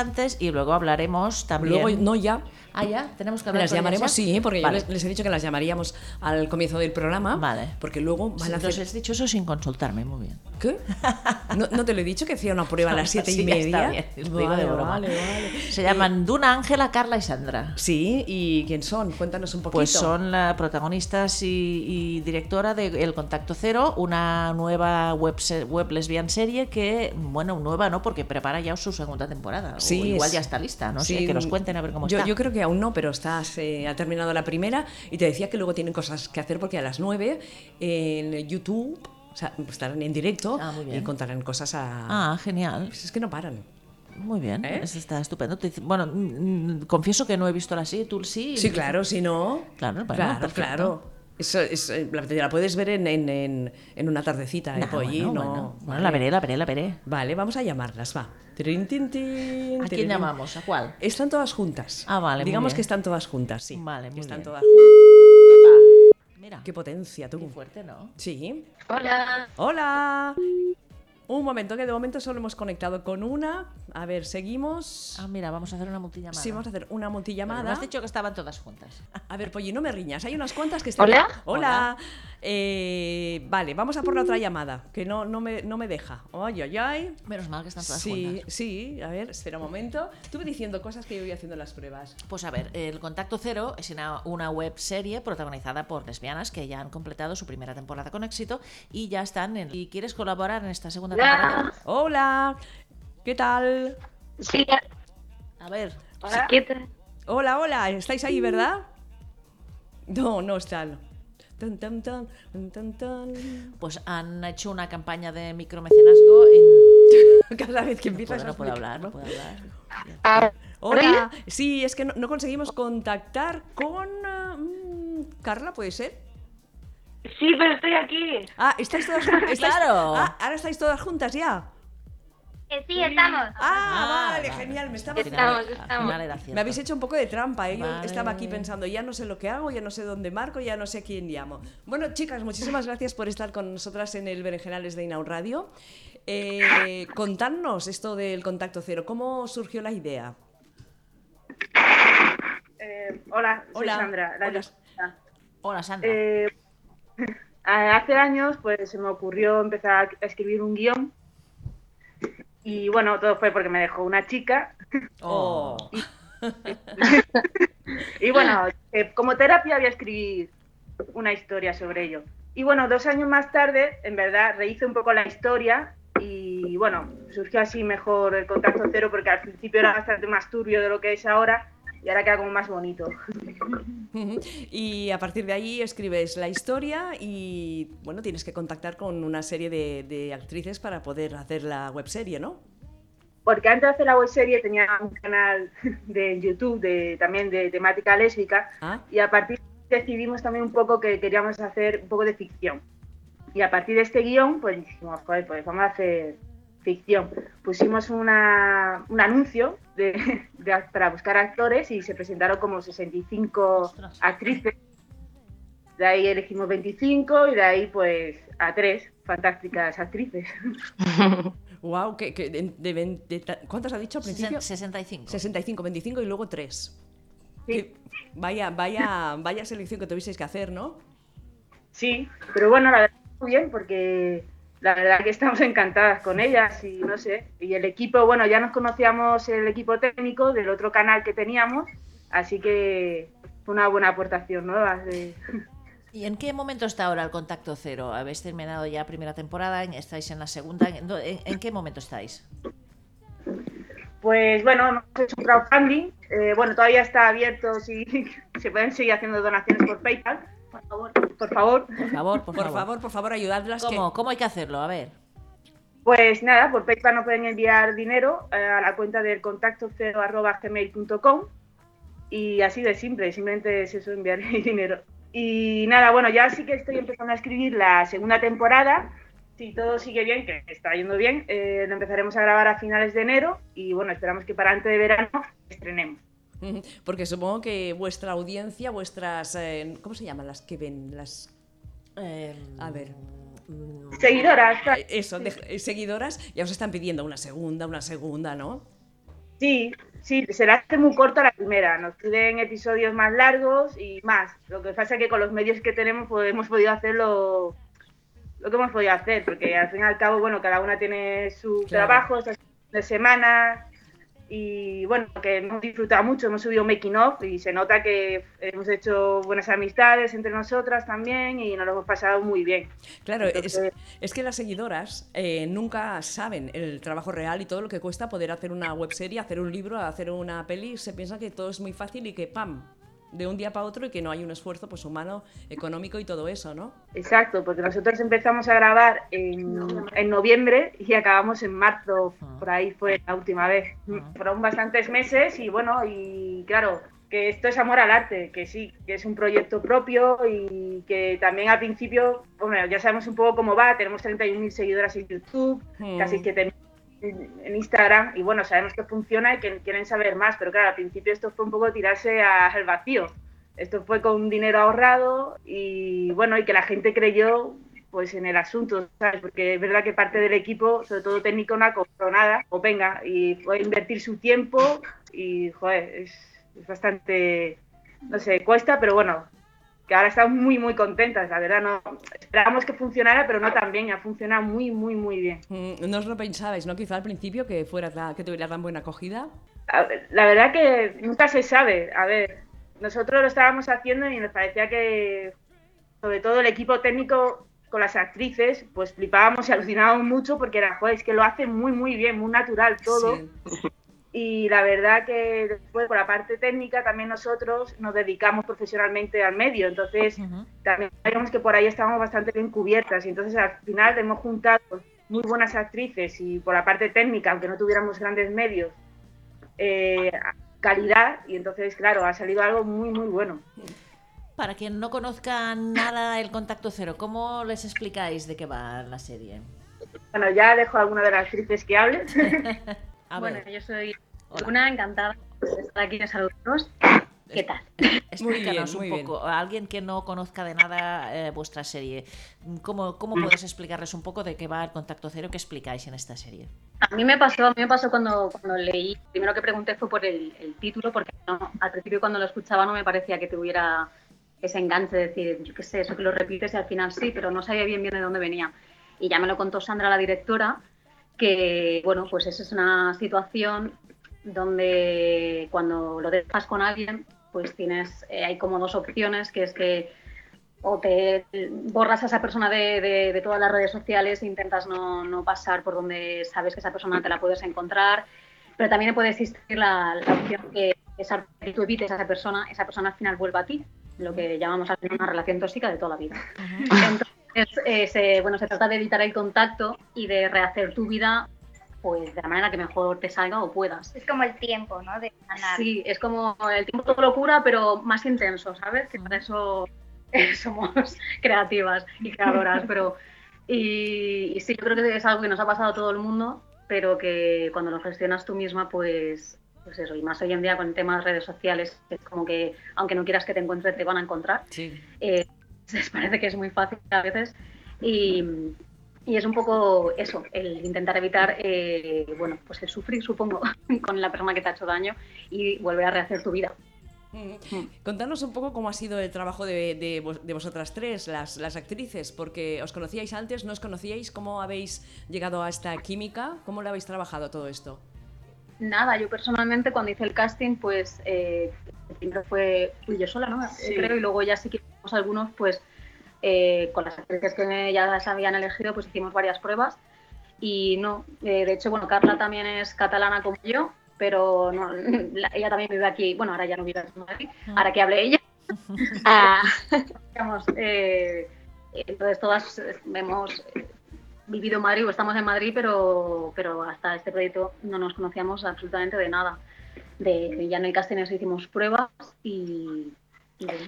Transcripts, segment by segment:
antes y luego hablaremos también. Luego, no ya. Ah, ya, tenemos que hablar Las llamaremos, ya? sí, porque Vale. yo les, les he dicho que las llamaríamos al comienzo del programa. Vale. Porque luego van a Entonces hacer. has dicho eso sin consultarme, muy bien. ¿Qué? ¿No, no te lo he dicho que hacía una prueba a las siete Sí, y media? bien, de Vale, broma. vale, vale. Se llaman Duna, Ángela, Carla y Sandra. Sí, ¿y quién son? Cuéntanos un poquito. Pues son las protagonistas y, y directora de El Contacto Cero, una nueva web, web lesbian serie que, bueno, nueva no, porque prepara ya su segunda temporada. O Sí, igual es- ya está lista, no sí, sé, que nos cuenten a ver cómo yo, está. Yo creo que aún no, pero estás, eh, ha terminado la primera y te decía que luego tienen cosas que hacer porque a las 9 en YouTube o sea, estarán en directo Ah, muy y contarán cosas a... Ah, genial. Pues es que no paran. Muy bien, ¿Eh? eso está estupendo. Bueno, confieso que no he visto la serie, tú sí. Sí, claro, si no... Claro, bueno, claro, perfecto. claro. Eso es, eh, la, la puedes ver en, en, en, en una tardecita, ¿eh, Polly? bueno, no, bueno. Bueno, vale. la veré, la veré, la veré. Vale, vamos a llamarlas, va. Trin, tin, tin, ¿A quién llamamos? ¿A cuál? Están todas juntas. Ah, vale, muy Digamos bien. que están todas juntas, sí. Vale, muy están bien. todas juntas. Mira, Qué potencia, tú. qué fuerte, ¿no? Sí. Hola. Hola. Un momento, que de momento solo hemos conectado con una. A ver, seguimos. Ah, mira, vamos a hacer una multillamada. Sí, vamos a hacer una Pero multillamada. me has dicho que estaban todas juntas. A ver, Polly, no me riñas. Hay unas cuantas que están. ¿Hola? Hola. Eh, vale, vamos a por la otra llamada, que no, no, me, no me deja. Ay, ay, ay. Menos mal que están todas Sí, juntas. sí. A ver, espera un momento. Estuve diciendo cosas que yo voy haciendo en las pruebas. Pues a ver, El Contacto Cero es una, una web serie protagonizada por lesbianas que ya han completado su primera temporada con éxito y ya están en... ¿Y quieres colaborar en esta segunda temporada? Hola. Hola. ¿Qué tal? Sí, A ver, hola. ¿Qué tal? Hola, hola. ¿Estáis ahí, verdad? No, no están. Tan, tan, tan, tan, tan, tan. pues han hecho una campaña de micromecenazgo en... Cada vez que No empiezas puedo, a no puedo hablar, no puedo hablar. Ah, Hola. Sí, es que no, no conseguimos contactar con ah, mm, Carla, ¿puede ser? Sí, pero estoy aquí. Ah, estáis todas juntas. Claro. Ah, ahora estáis todas juntas ya. Eh, sí, estamos. Ah, Ah, vale, vale. genial. Me estaba Estamos, estamos. Me habéis hecho un poco de trampa, ¿eh? Yo estaba aquí pensando, ya no sé lo que hago, ya no sé dónde marco, ya no sé a quién llamo. Bueno, chicas, muchísimas gracias por estar con nosotras en el Berenjenales de Inaun Radio. Eh, contadnos esto del contacto cero, ¿cómo surgió la idea? Eh, hola, soy Hola. Sandra. la Hola. Hola, Sandra. Eh, hace años pues se me ocurrió empezar a escribir un guion y bueno, todo fue porque me dejó una chica Oh. y bueno, eh, como terapia voy a escribir una historia sobre ello. Y bueno, dos años más tarde, en verdad, rehice un poco la historia y bueno, surgió así mejor el contacto cero porque al principio era bastante más turbio de lo que es ahora y ahora queda como más bonito. Y a partir de ahí escribes la historia y bueno, tienes que contactar con una serie de, de actrices para poder hacer la webserie, ¿no? Porque antes de hacer la webserie tenía un canal de YouTube de, también de temática lésbica Ah, y a partir de ahí decidimos también un poco que queríamos hacer un poco de ficción. Y a partir de este guion, pues dijimos, joder, pues vamos a hacer ficción. Pusimos una, un anuncio de, de- para buscar actores y se presentaron como 65 Ostras. actrices. De ahí elegimos 25 y de ahí pues a tres fantásticas actrices. wow, que, de, de ¿cuántas ha dicho al principio? Sesen- 65. 65, 25 y luego 3. Sí. Vaya, vaya, vaya selección que tuvisteis que hacer, ¿no? Sí, pero bueno, la verdad muy bien porque la verdad que estamos encantadas con ellas y no sé, y el equipo, bueno, ya nos conocíamos el equipo técnico del otro canal que teníamos, así que fue una buena aportación nueva. de- ¿Y en qué momento está ahora el Contacto Cero? ¿Habéis terminado ya primera temporada? ¿Estáis en la segunda? ¿En, no, en- en qué momento estáis? Pues bueno, hemos hecho un crowdfunding, eh, bueno, todavía está abierto si se pueden seguir haciendo donaciones por PayPal, por favor, por favor. Por favor, por, Por favor. favor, por favor, ayudadlas. que- ¿Cómo, ¿Cómo hay que hacerlo? A ver. Pues nada, por PayPal nos pueden enviar dinero eh, a la cuenta del contacto cero arroba gmail.com y así de simple, simplemente es eso, enviar dinero. Y nada, bueno, ya sí que estoy empezando a escribir la segunda temporada. Si todo sigue bien, que está yendo bien, eh, lo empezaremos a grabar a finales de enero y bueno, esperamos que para antes de verano estrenemos. Porque supongo que vuestra audiencia, vuestras... eh, ¿Cómo se llaman las que ven? Las... Eh, A ver. Seguidoras, eh, Eso, de- eh, seguidoras, ya os están pidiendo una segunda, una segunda, ¿no? Sí, sí, se le hace muy corta la primera. Nos piden episodios más largos y más. Lo que pasa es que con los medios que tenemos pues, hemos podido hacerlo lo que hemos podido hacer, porque al fin y al cabo, bueno, cada una tiene su Claro. trabajo, estas de semana y bueno, que hemos disfrutado mucho, hemos subido making of y se nota que hemos hecho buenas amistades entre nosotras también y nos lo hemos pasado muy bien. Claro, es, es que las seguidoras eh, nunca saben el trabajo real y todo lo que cuesta poder hacer una webserie, hacer un libro, hacer una peli. Se piensa que todo es muy fácil y que ¡pam! De un día para otro y que no hay un esfuerzo pues humano, económico y todo eso, ¿no? Exacto, porque nosotros empezamos a grabar en, en noviembre y acabamos en marzo, por ahí fue la última vez. Fueron bastantes meses y bueno, y claro, que esto es amor al arte, que sí, que es un proyecto propio y que también al principio, bueno, ya sabemos un poco cómo va, tenemos 31.000 seguidoras en YouTube, Mm. casi 7.000 en Instagram y bueno, sabemos que funciona y que quieren saber más, pero claro, al principio esto fue un poco tirarse al vacío. Esto fue con dinero ahorrado y bueno, y que la gente creyó pues en el asunto, ¿sabes? Porque es verdad que parte del equipo, sobre todo técnico, no ha comprado nada, o venga, y fue invertir su tiempo y, joder, es, es bastante, no sé, cuesta, pero bueno, que ahora estamos muy, muy contentas, la verdad, no esperábamos que funcionara, pero no tan bien, ha funcionado muy, muy, muy bien. Mm, No os lo pensabais, ¿no? Quizá al principio que fuera ta- que tuviera tan buena acogida. La verdad que nunca se sabe. A ver, nosotros lo estábamos haciendo y nos parecía que, sobre todo el equipo técnico con las actrices, pues flipábamos y alucinábamos mucho porque era, joder, es que lo hacen muy, muy bien, muy natural todo. Sí. Y la verdad que después, por la parte técnica, también nosotros nos dedicamos profesionalmente al medio. Entonces, también digamos que por ahí estamos bastante bien cubiertas. Y entonces, al final, hemos juntado muy buenas actrices y por la parte técnica, aunque no tuviéramos grandes medios, eh, calidad. Y entonces, claro, ha salido algo muy, muy bueno. Para quien no conozca nada el contacto cero, ¿cómo les explicáis de qué va la serie? Bueno, ya dejo a alguna de las actrices que hable. A bueno, ver, yo soy Hola. Luna, encantada de estar aquí en Saludos. ¿Qué tal? explícanos muy un bien. poco, a alguien que no conozca de nada eh, vuestra serie, ¿cómo, ¿cómo puedes explicarles un poco de qué va el contacto cero que explicáis en esta serie? A mí me pasó, a mí me pasó cuando, cuando leí, primero que pregunté fue por el, el título, porque no, al principio cuando lo escuchaba no me parecía que tuviera ese enganche de decir, yo qué sé, eso que lo repites y al final sí, pero no sabía bien bien de dónde venía. Y ya me lo contó Sandra, la directora, que, bueno, pues esa es una situación donde cuando lo dejas con alguien, pues tienes, eh, hay como dos opciones, que es que o te borras a esa persona de, de- de todas las redes sociales e intentas no, no pasar por donde sabes que esa persona te la puedes encontrar, pero también puede existir la, la opción que, esa, que tú evites a esa persona, esa persona al final vuelva a ti, lo que llamamos al final una relación tóxica de toda la vida. Entonces, eh, se, bueno, se trata de evitar el contacto y de rehacer tu vida pues de la manera que mejor te salga o puedas. Es como el tiempo, ¿no? De ganar. Sí, es como el tiempo todo lo cura, pero más intenso, ¿sabes? Que para eso eh, somos creativas y creadoras, pero y, y sí, yo creo que es algo que nos ha pasado a todo el mundo, pero que cuando lo gestionas tú misma, pues, pues eso, y más hoy en día con temas redes sociales, es como que aunque no quieras que te encuentre, te van a encontrar. Sí. Eh, les parece que es muy fácil a veces y, y es un poco eso, el intentar evitar, eh, bueno, pues el sufrir, supongo, con la persona que te ha hecho daño y volver a rehacer tu vida. Mm. Contanos un poco cómo ha sido el trabajo de, de vos- de vosotras tres, las, las actrices, porque os conocíais antes, no os conocíais, ¿cómo habéis llegado a esta química? ¿Cómo lo habéis trabajado todo esto? Nada, yo personalmente cuando hice el casting, pues eh, primero fue fui yo sola, ¿no? Sí. Creo, y luego ya sí que algunos, pues eh, con las actrices que ya las habían elegido, pues hicimos varias pruebas. Y no, eh, de hecho, bueno, Carla también es catalana como yo, pero no, la- ella también vive aquí, bueno, ahora ya no vive en Madrid, ahora que hable ella. Ah, digamos, eh, entonces todas hemos vivido en Madrid o estamos en Madrid, pero, pero hasta este proyecto no nos conocíamos absolutamente de nada. De, ya en el casting hicimos pruebas y,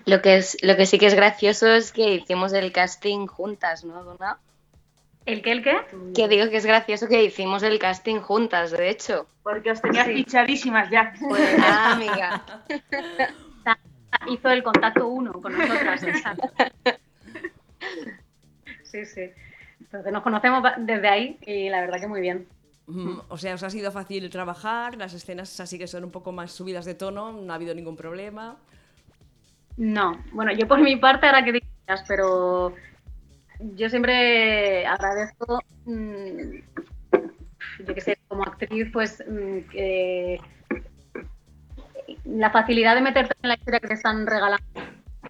Lo que, es, lo que sí que es gracioso es que hicimos el casting juntas, ¿no, Duna? ¿El qué, el qué? Que digo que es gracioso que hicimos el casting juntas, de hecho. Porque os tenía Sí. fichadísimas ya. Pues, Ah, amiga. Hizo el contacto uno con nosotras. exacto. Sí, sí. Entonces nos conocemos desde ahí y la verdad que muy bien. Mm, O sea, os ha sido fácil trabajar, las escenas así que son un poco más subidas de tono, no ha habido ningún problema. No, bueno, yo por mi parte, ahora que digas, pero yo siempre agradezco, mm, yo que sé, como actriz, pues mm, la facilidad de meterte en la historia que te están regalando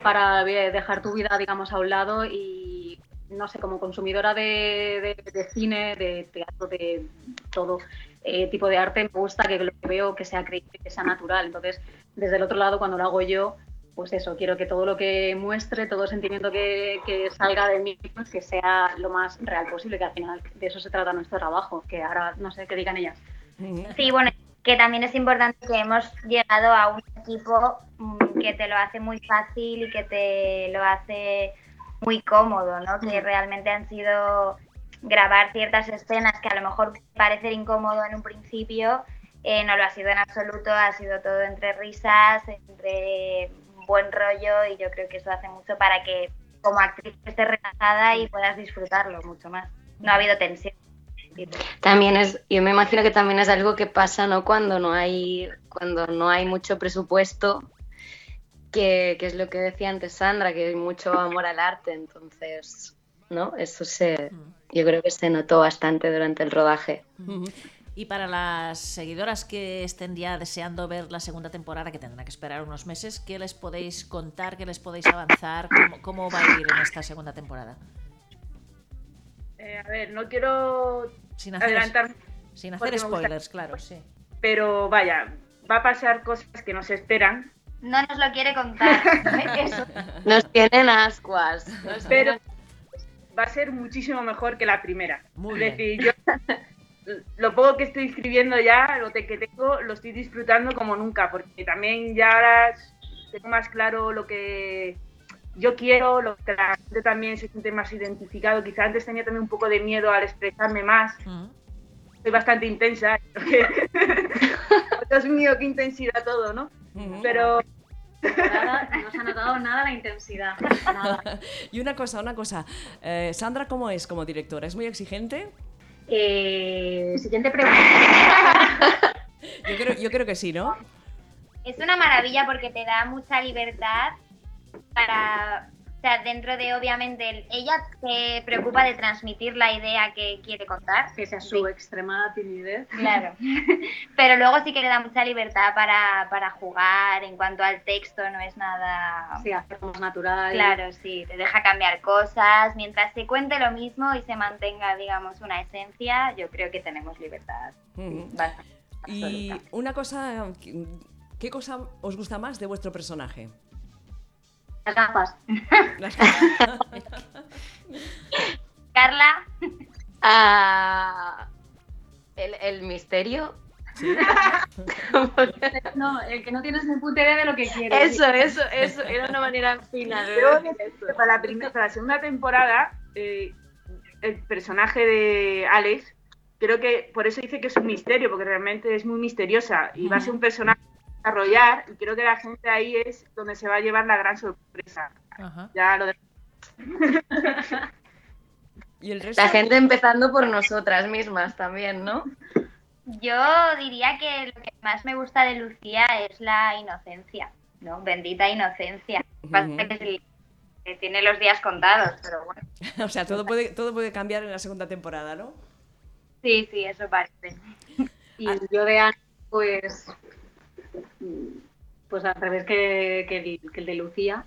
para dejar tu vida, digamos, a un lado y, no sé, como consumidora de cine, de teatro, de todo eh, tipo de arte, me gusta que lo que veo que sea creíble, que sea natural. Entonces, desde el otro lado, cuando lo hago yo, pues eso, quiero que todo lo que muestre, todo sentimiento que, que salga de mí, pues que sea lo más real posible, que al final de eso se trata nuestro trabajo, que ahora no sé qué digan ellas. Sí, bueno, que también es importante que hemos llegado a un equipo mm, que te lo hace muy fácil y que te lo hace muy cómodo, ¿no? Que realmente han sido grabar ciertas escenas que a lo mejor parecer incómodo en un principio, eh, no lo ha sido en absoluto, ha sido todo entre risas, entre buen rollo y yo creo que eso hace mucho para que como actriz estés relajada y puedas disfrutarlo mucho más. No ha habido tensión. También es, yo me imagino que también es algo que pasa, ¿no? Cuando no hay, cuando no hay mucho presupuesto, que, que es lo que decía antes Sandra, que hay mucho amor al arte, entonces, ¿no? Eso se, yo creo que se notó bastante durante el rodaje. Y para las seguidoras que estén ya deseando ver la segunda temporada, que tendrán que esperar unos meses, ¿qué les podéis contar, qué les podéis avanzar? ¿Cómo, cómo va a ir en esta segunda temporada? Eh, a ver, no quiero Sin hacer, adelantar, sin hacer spoilers, claro, sí. pero vaya, va a pasar cosas que no se esperan, No nos lo quiere contar. Eso. Nos tienen ascuas. nos pero tienen- va a ser muchísimo mejor que la primera. Muy es bien. decir, yo lo poco que estoy escribiendo ya, lo te- que tengo, lo estoy disfrutando como nunca, porque también ya ahora tengo más claro lo que yo quiero, lo que la gente también se siente más identificado. Quizá antes tenía también un poco de miedo al expresarme más. Mm. Soy bastante intensa. Dios mío, qué intensidad todo, ¿no? Ujú. Pero Nada, no se ha notado nada la intensidad. Nada. Y una cosa, una cosa. Eh, Sandra, ¿cómo es como directora? ¿Es muy exigente? Eh, siguiente pregunta. Yo creo, yo creo que sí, ¿no? Es una maravilla porque te da mucha libertad para, o sea, dentro de obviamente el- ella se preocupa de transmitir la idea que quiere contar, Pese a su extremada timidez. claro, pero luego sí que le da mucha libertad para, para jugar en cuanto al texto, no es nada... Sí, hacerlo más natural. Claro, sí, te deja cambiar cosas, mientras se cuente lo mismo y se mantenga, digamos, una esencia, yo creo que tenemos libertad. Ujú. bastante Y absoluta. una cosa, ¿qué cosa os gusta más de vuestro personaje? Las gafas. Las- Carla, Ah, el, el misterio. No, el que no tienes ni puta idea de lo que quieres. Eso, eso, eso. Era una manera fina de para la, primera, para la segunda temporada, eh, el personaje de Alex, creo que por eso dice que es un misterio, porque realmente es muy misteriosa y va a ser un personaje desarrollar y creo que la gente ahí es donde se va a llevar la gran sorpresa. Ajá. Ya lo de... ¿Y el resto? La gente empezando por nosotras mismas también, ¿no? yo diría que lo que más me gusta de Lucía es la inocencia, ¿no? Bendita inocencia. Que tiene los días contados, pero bueno. O sea, todo puede, todo puede cambiar en la segunda temporada, ¿no? Sí, sí, eso parece. Y yo de Ana, pues, pues al revés que, que el, que el de Lucía,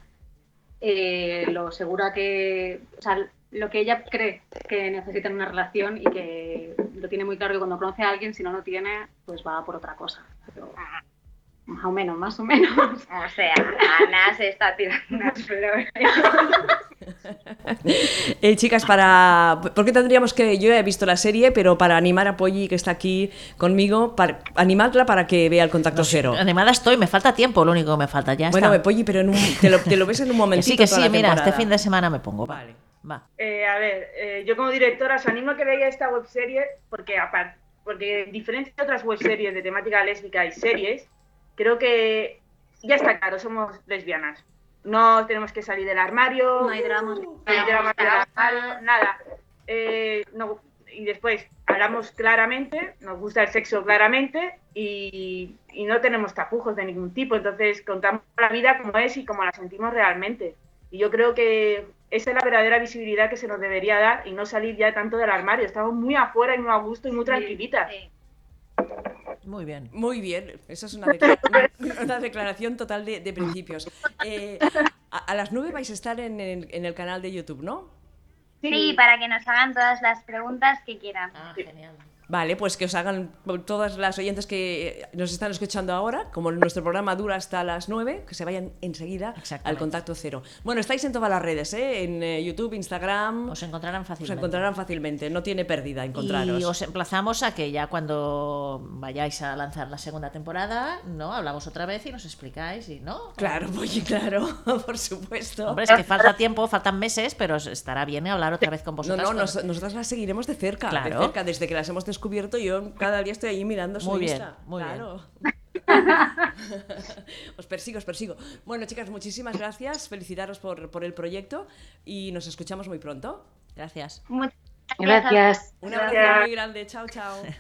eh, lo segura que, o sea, lo que ella cree que necesita en una relación y que lo tiene muy claro que cuando conoce a alguien, si no lo tiene, pues va por otra cosa. Pero, más o menos, más o menos. O sea, Ana se está tirando unas flores. Eh, chicas, para. ¿Por qué tendríamos que.? Yo he visto la serie, pero para animar a Polly, que está aquí conmigo, para animarla para que vea el contacto cero. Animada estoy, me falta tiempo, lo único que me falta, ya Bueno, está. Polly, pero en un- te, lo, te lo ves en un Que momentito. sí, que sí, mira, temporada. este fin de semana me pongo. Va. Vale. Va. Eh, a ver, eh, yo como directora os animo a que veáis esta webserie porque, aparte, porque en diferencia de otras webseries de temática lésbica y series, creo que ya está claro, somos lesbianas. No tenemos que salir del armario, No hay dramas. no hay dramas nada. Eh, no, y después, hablamos claramente, nos gusta el sexo claramente y, y no tenemos tapujos de ningún tipo. Entonces contamos la vida como es y como la sentimos realmente. Y yo creo que esa es la verdadera visibilidad que se nos debería dar y no salir ya tanto del armario. Estamos muy afuera y muy a gusto y muy tranquilitas. Sí. Muy bien. Muy bien, eso es una, declara- una declaración total de, de principios. Eh, a, a las 9 vais a estar en el, en el canal de YouTube, ¿no? Sí, para que nos hagan todas las preguntas que quieran. Ah, genial. Vale, pues que os hagan todas las oyentes que nos están escuchando ahora, como nuestro programa dura hasta las 9, que se vayan enseguida al contacto cero. Bueno, estáis en todas las redes, ¿eh? en eh, YouTube, Instagram, Os encontrarán os fácilmente. encontrarán fácilmente, no tiene pérdida encontraros. Y os emplazamos a que ya cuando vayáis a lanzar la segunda temporada, ¿no? Hablamos otra vez y nos explicáis y no. Claro, oye, claro, por supuesto. Hombre, es que falta tiempo, faltan meses, pero os estará bien hablar otra vez con No, vosotras. no, con- nos- nosotras las seguiremos de cerca, de cerca, desde que las hemos descubierto, yo cada día estoy ahí mirando su Muy bien, Insta. muy bien. claro. os persigo, os persigo. Bueno, chicas, muchísimas gracias, felicitaros por, por el proyecto y nos escuchamos muy pronto. Gracias. Muchas Gracias. Un abrazo Gracias. muy grande, chao, chao.